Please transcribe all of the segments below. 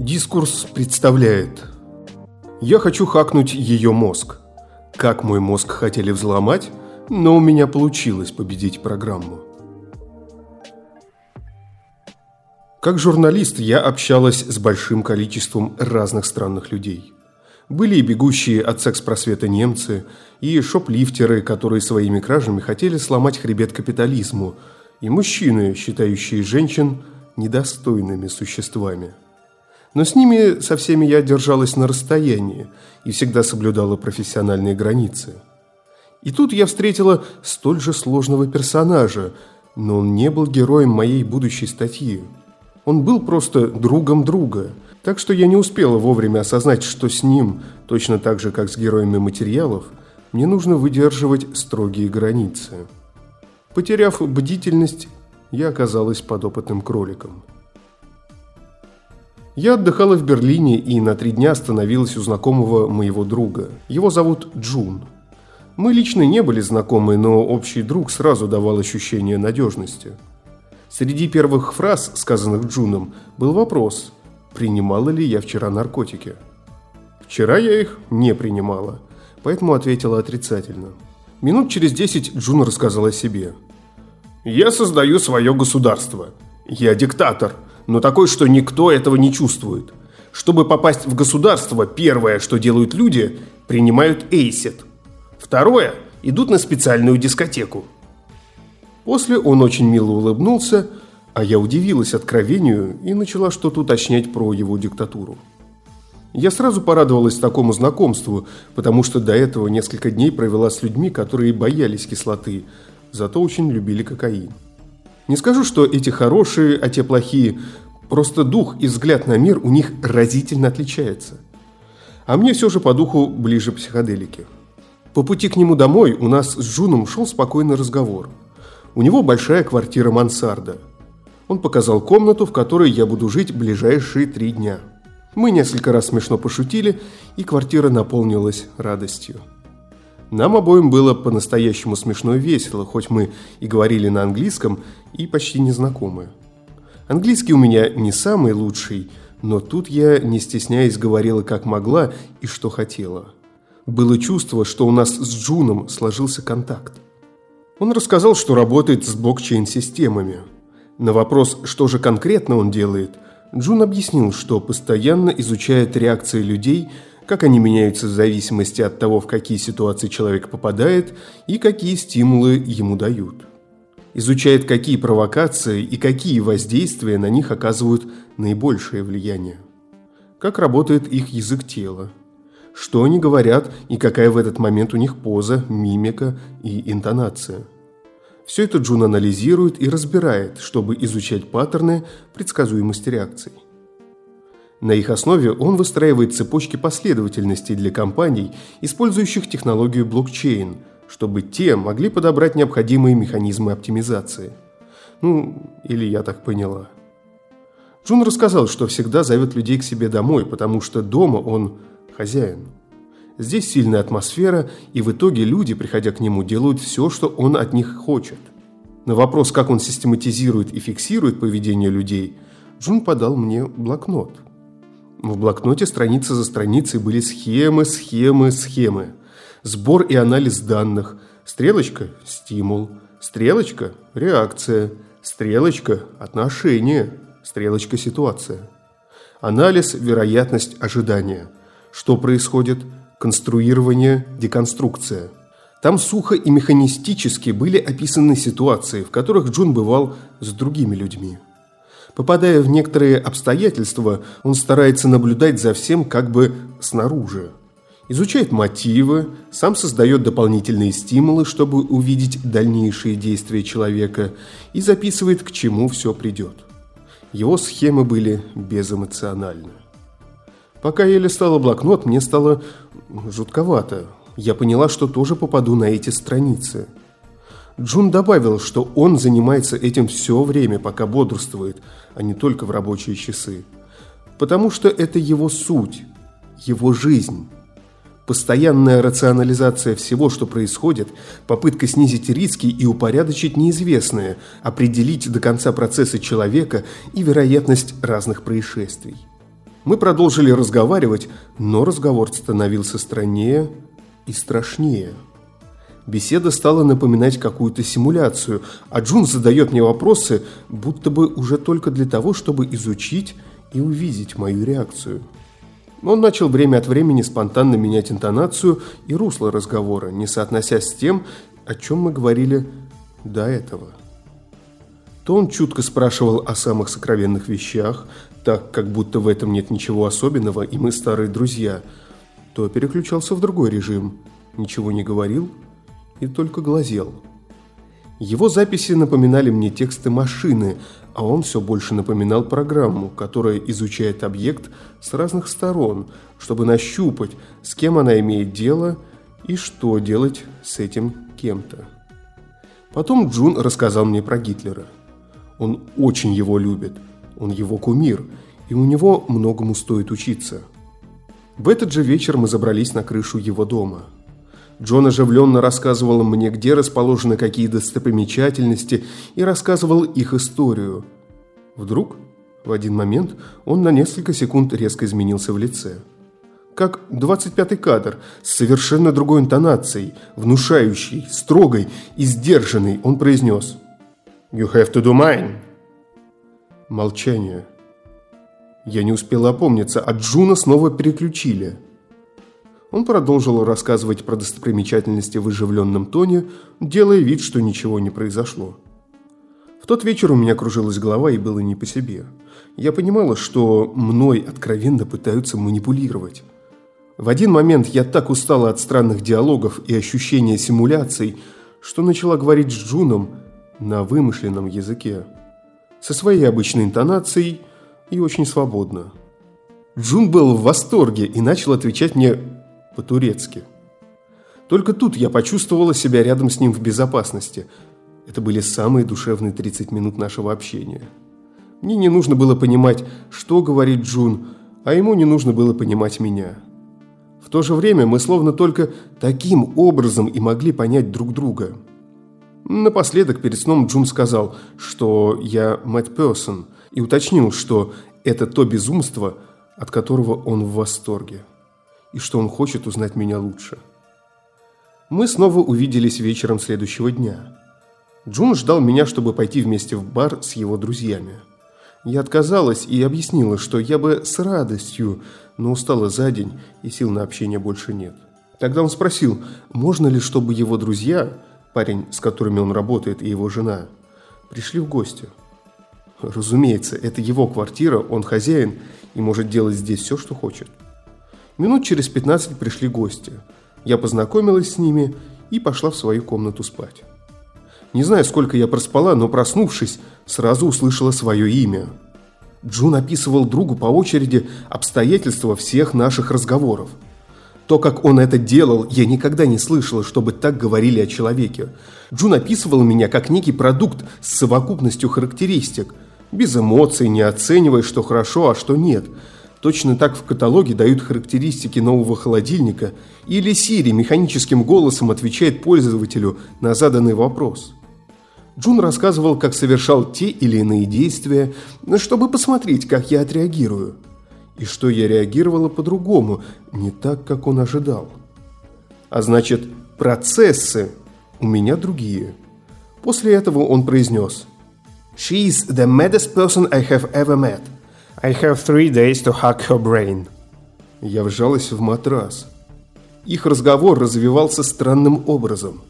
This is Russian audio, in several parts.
Дискурс представляет Я хочу хакнуть ее мозг. Как мой мозг хотели взломать, но у меня получилось победить программу. Как журналист я общалась с большим количеством разных странных людей. Были и бегущие от секс-просвета немцы, и шоплифтеры, которые своими кражами хотели сломать хребет капитализму, и мужчины, считающие женщин недостойными существами. Но с ними со всеми я держалась на расстоянии и всегда соблюдала профессиональные границы. И тут я встретила столь же сложного персонажа, но он не был героем моей будущей статьи. Он был просто другом друга, так что я не успела вовремя осознать, что с ним, точно так же, как с героями материалов, мне нужно выдерживать строгие границы. Потеряв бдительность, я оказалась подопытным кроликом. Я отдыхала в Берлине и на три дня остановилась у знакомого моего друга. Его зовут Джун. Мы лично не были знакомы, но общий друг сразу давал ощущение надежности. Среди первых фраз, сказанных Джуном, был вопрос, принимала ли я вчера наркотики. Вчера я их не принимала, поэтому ответила отрицательно. Минут через десять Джун рассказал о себе. «Я создаю свое государство. Я диктатор но такой, что никто этого не чувствует. Чтобы попасть в государство, первое, что делают люди, принимают эйсет. Второе, идут на специальную дискотеку. После он очень мило улыбнулся, а я удивилась откровению и начала что-то уточнять про его диктатуру. Я сразу порадовалась такому знакомству, потому что до этого несколько дней провела с людьми, которые боялись кислоты, зато очень любили кокаин. Не скажу, что эти хорошие, а те плохие, просто дух и взгляд на мир у них разительно отличается. А мне все же по духу ближе психоделики. По пути к нему домой у нас с Джуном шел спокойный разговор. У него большая квартира мансарда. Он показал комнату, в которой я буду жить ближайшие три дня. Мы несколько раз смешно пошутили, и квартира наполнилась радостью. Нам обоим было по-настоящему смешно и весело, хоть мы и говорили на английском, и почти незнакомые. Английский у меня не самый лучший, но тут я, не стесняясь, говорила как могла и что хотела. Было чувство, что у нас с Джуном сложился контакт. Он рассказал, что работает с блокчейн-системами. На вопрос, что же конкретно он делает, Джун объяснил, что постоянно изучает реакции людей – как они меняются в зависимости от того, в какие ситуации человек попадает и какие стимулы ему дают. Изучает, какие провокации и какие воздействия на них оказывают наибольшее влияние. Как работает их язык тела. Что они говорят и какая в этот момент у них поза, мимика и интонация. Все это Джун анализирует и разбирает, чтобы изучать паттерны предсказуемости реакций. На их основе он выстраивает цепочки последовательностей для компаний, использующих технологию блокчейн, чтобы те могли подобрать необходимые механизмы оптимизации. Ну, или я так поняла. Джун рассказал, что всегда зовет людей к себе домой, потому что дома он хозяин. Здесь сильная атмосфера, и в итоге люди, приходя к нему, делают все, что он от них хочет. На вопрос, как он систематизирует и фиксирует поведение людей, Джун подал мне блокнот – в блокноте страница за страницей были схемы, схемы, схемы. Сбор и анализ данных. Стрелочка – стимул. Стрелочка – реакция. Стрелочка – отношение. Стрелочка – ситуация. Анализ – вероятность ожидания. Что происходит? Конструирование, деконструкция. Там сухо и механистически были описаны ситуации, в которых Джун бывал с другими людьми. Попадая в некоторые обстоятельства, он старается наблюдать за всем как бы снаружи. Изучает мотивы, сам создает дополнительные стимулы, чтобы увидеть дальнейшие действия человека и записывает, к чему все придет. Его схемы были безэмоциональны. Пока я листала блокнот, мне стало жутковато. Я поняла, что тоже попаду на эти страницы – Джун добавил, что он занимается этим все время, пока бодрствует, а не только в рабочие часы. Потому что это его суть, его жизнь. Постоянная рационализация всего, что происходит, попытка снизить риски и упорядочить неизвестное, определить до конца процесса человека и вероятность разных происшествий. Мы продолжили разговаривать, но разговор становился страннее и страшнее. Беседа стала напоминать какую-то симуляцию, а Джун задает мне вопросы, будто бы уже только для того, чтобы изучить и увидеть мою реакцию. Он начал время от времени спонтанно менять интонацию и русло разговора, не соотносясь с тем, о чем мы говорили до этого. То он чутко спрашивал о самых сокровенных вещах, так как будто в этом нет ничего особенного, и мы старые друзья, то переключался в другой режим, ничего не говорил и только глазел. Его записи напоминали мне тексты машины, а он все больше напоминал программу, которая изучает объект с разных сторон, чтобы нащупать, с кем она имеет дело и что делать с этим кем-то. Потом Джун рассказал мне про Гитлера. Он очень его любит, он его кумир, и у него многому стоит учиться. В этот же вечер мы забрались на крышу его дома – Джон оживленно рассказывал мне, где расположены какие достопримечательности, и рассказывал их историю. Вдруг, в один момент, он на несколько секунд резко изменился в лице. Как 25-й кадр, с совершенно другой интонацией, внушающей, строгой и сдержанной, он произнес «You have to do mine». Молчание. Я не успел опомниться, а Джуна снова переключили – он продолжил рассказывать про достопримечательности в оживленном тоне, делая вид, что ничего не произошло. В тот вечер у меня кружилась голова и было не по себе. Я понимала, что мной откровенно пытаются манипулировать. В один момент я так устала от странных диалогов и ощущения симуляций, что начала говорить с Джуном на вымышленном языке. Со своей обычной интонацией и очень свободно. Джун был в восторге и начал отвечать мне по-турецки. Только тут я почувствовала себя рядом с ним в безопасности. Это были самые душевные 30 минут нашего общения. Мне не нужно было понимать, что говорит Джун, а ему не нужно было понимать меня. В то же время мы словно только таким образом и могли понять друг друга. Напоследок перед сном Джун сказал, что я Мэтт Персон, и уточнил, что это то безумство, от которого он в восторге и что он хочет узнать меня лучше. Мы снова увиделись вечером следующего дня. Джун ждал меня, чтобы пойти вместе в бар с его друзьями. Я отказалась и объяснила, что я бы с радостью, но устала за день и сил на общение больше нет. Тогда он спросил, можно ли, чтобы его друзья, парень, с которыми он работает, и его жена, пришли в гости. Разумеется, это его квартира, он хозяин и может делать здесь все, что хочет. Минут через 15 пришли гости. Я познакомилась с ними и пошла в свою комнату спать. Не знаю, сколько я проспала, но проснувшись, сразу услышала свое имя. Джун описывал другу по очереди обстоятельства всех наших разговоров. То, как он это делал, я никогда не слышала, чтобы так говорили о человеке. Джун описывал меня как некий продукт с совокупностью характеристик, без эмоций, не оценивая, что хорошо, а что нет – Точно так в каталоге дают характеристики нового холодильника или Siri механическим голосом отвечает пользователю на заданный вопрос. Джун рассказывал, как совершал те или иные действия, чтобы посмотреть, как я отреагирую. И что я реагировала по-другому, не так, как он ожидал. А значит, процессы у меня другие. После этого он произнес «She is the maddest person I have ever met». I have three days to hack her brain. Я вжалась в матрас. Их разговор развивался странным образом.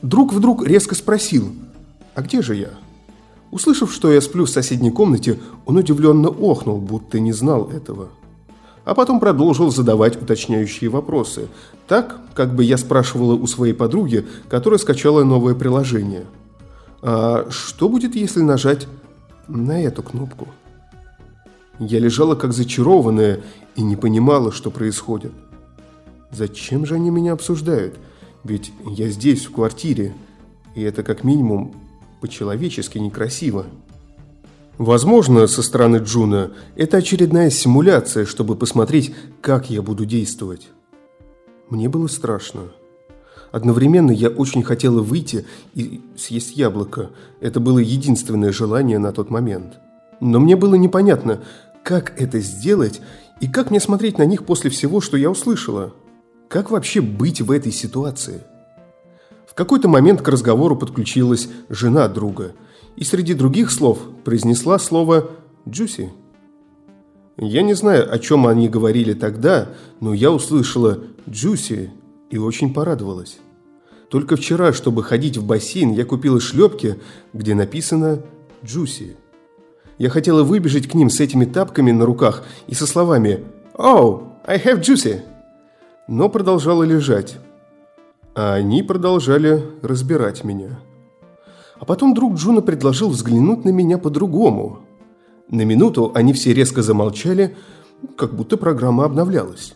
Друг вдруг резко спросил, «А где же я?» Услышав, что я сплю в соседней комнате, он удивленно охнул, будто не знал этого. А потом продолжил задавать уточняющие вопросы, так, как бы я спрашивала у своей подруги, которая скачала новое приложение. «А что будет, если нажать на эту кнопку?» Я лежала как зачарованная и не понимала, что происходит. Зачем же они меня обсуждают? Ведь я здесь, в квартире, и это как минимум по-человечески некрасиво. Возможно, со стороны Джуна это очередная симуляция, чтобы посмотреть, как я буду действовать. Мне было страшно. Одновременно я очень хотела выйти и съесть яблоко. Это было единственное желание на тот момент. Но мне было непонятно, как это сделать И как мне смотреть на них после всего, что я услышала? Как вообще быть в этой ситуации? В какой-то момент к разговору подключилась жена друга и среди других слов произнесла слово «джуси». Я не знаю, о чем они говорили тогда, но я услышала «джуси» и очень порадовалась. Только вчера, чтобы ходить в бассейн, я купила шлепки, где написано «джуси». Я хотела выбежать к ним с этими тапками на руках и со словами «Oh, I have juicy!» Но продолжала лежать. А они продолжали разбирать меня. А потом друг Джуна предложил взглянуть на меня по-другому. На минуту они все резко замолчали, как будто программа обновлялась.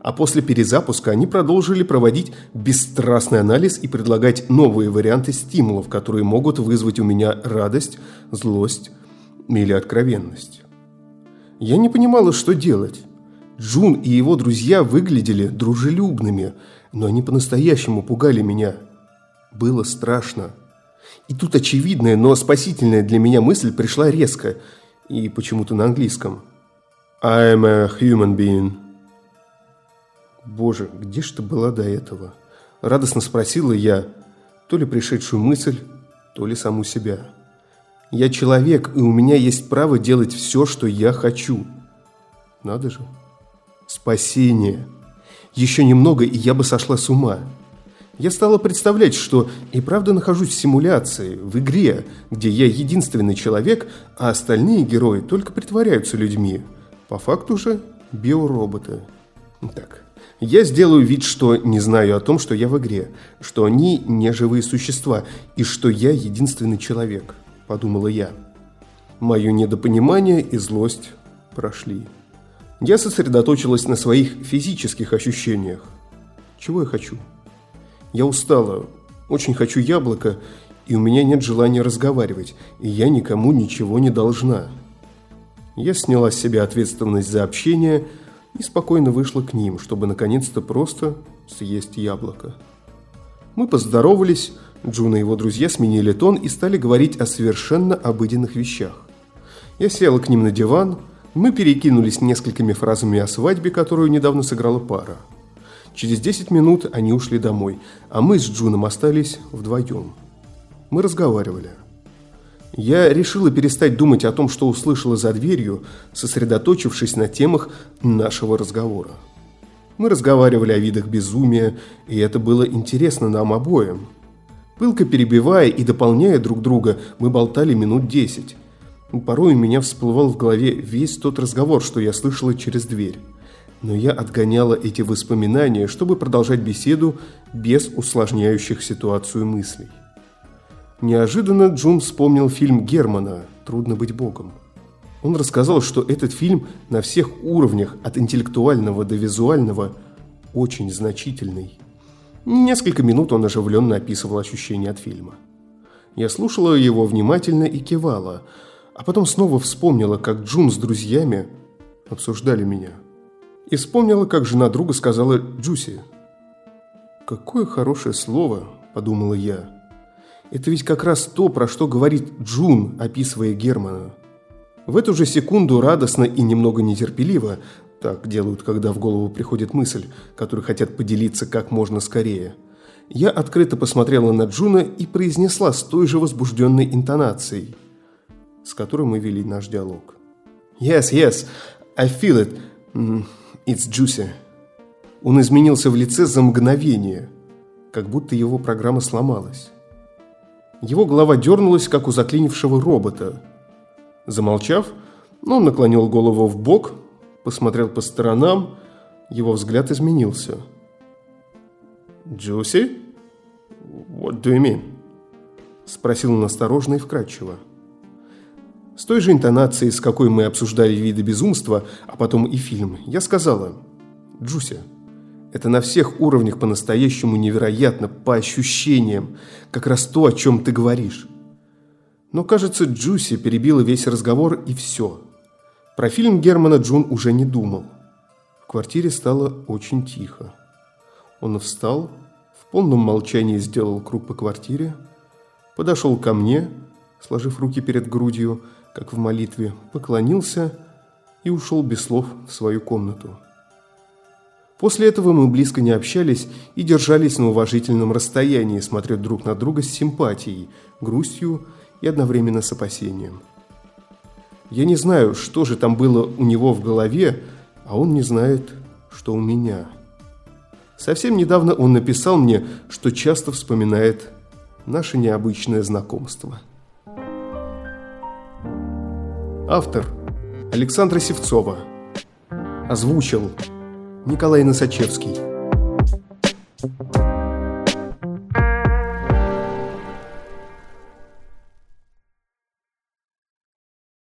А после перезапуска они продолжили проводить бесстрастный анализ и предлагать новые варианты стимулов, которые могут вызвать у меня радость, злость, или откровенность. Я не понимала, что делать. Джун и его друзья выглядели дружелюбными, но они по-настоящему пугали меня. Было страшно. И тут очевидная, но спасительная для меня мысль пришла резко и почему-то на английском. I'm a human being. Боже, где ж ты была до этого? Радостно спросила я, то ли пришедшую мысль, то ли саму себя. Я человек, и у меня есть право делать все, что я хочу. Надо же. Спасение. Еще немного, и я бы сошла с ума. Я стала представлять, что и правда нахожусь в симуляции, в игре, где я единственный человек, а остальные герои только притворяются людьми. По факту же биороботы. Так, я сделаю вид, что не знаю о том, что я в игре, что они не живые существа и что я единственный человек подумала я. Мое недопонимание и злость прошли. Я сосредоточилась на своих физических ощущениях. Чего я хочу? Я устала, очень хочу яблоко, и у меня нет желания разговаривать, и я никому ничего не должна. Я сняла с себя ответственность за общение и спокойно вышла к ним, чтобы наконец-то просто съесть яблоко. Мы поздоровались, Джун и его друзья сменили тон и стали говорить о совершенно обыденных вещах. Я села к ним на диван, мы перекинулись несколькими фразами о свадьбе, которую недавно сыграла пара. Через 10 минут они ушли домой, а мы с Джуном остались вдвоем. Мы разговаривали. Я решила перестать думать о том, что услышала за дверью, сосредоточившись на темах нашего разговора. Мы разговаривали о видах безумия, и это было интересно нам обоим – Пылко перебивая и дополняя друг друга, мы болтали минут десять. Порой у меня всплывал в голове весь тот разговор, что я слышала через дверь. Но я отгоняла эти воспоминания, чтобы продолжать беседу без усложняющих ситуацию мыслей. Неожиданно Джун вспомнил фильм Германа «Трудно быть Богом». Он рассказал, что этот фильм на всех уровнях, от интеллектуального до визуального, очень значительный. Несколько минут он оживленно описывал ощущения от фильма. Я слушала его внимательно и кивала, а потом снова вспомнила, как Джун с друзьями обсуждали меня. И вспомнила, как жена друга сказала «Джуси». «Какое хорошее слово», – подумала я. «Это ведь как раз то, про что говорит Джун, описывая Германа». В эту же секунду радостно и немного нетерпеливо так делают, когда в голову приходит мысль, которой хотят поделиться как можно скорее. Я открыто посмотрела на Джуна и произнесла с той же возбужденной интонацией, с которой мы вели наш диалог. «Yes, yes, I feel it. It's juicy». Он изменился в лице за мгновение, как будто его программа сломалась. Его голова дернулась, как у заклинившего робота. Замолчав, он наклонил голову в бок, посмотрел по сторонам, его взгляд изменился. «Джуси? What do you mean?» Спросил он осторожно и вкрадчиво. С той же интонацией, с какой мы обсуждали виды безумства, а потом и фильм, я сказала «Джуси, это на всех уровнях по-настоящему невероятно, по ощущениям, как раз то, о чем ты говоришь». Но, кажется, Джуси перебила весь разговор и все – про фильм Германа Джун уже не думал. В квартире стало очень тихо. Он встал, в полном молчании сделал круг по квартире, подошел ко мне, сложив руки перед грудью, как в молитве, поклонился и ушел без слов в свою комнату. После этого мы близко не общались и держались на уважительном расстоянии, смотря друг на друга с симпатией, грустью и одновременно с опасением. Я не знаю, что же там было у него в голове, а он не знает, что у меня. Совсем недавно он написал мне, что часто вспоминает наше необычное знакомство. Автор Александра Севцова Озвучил Николай Носачевский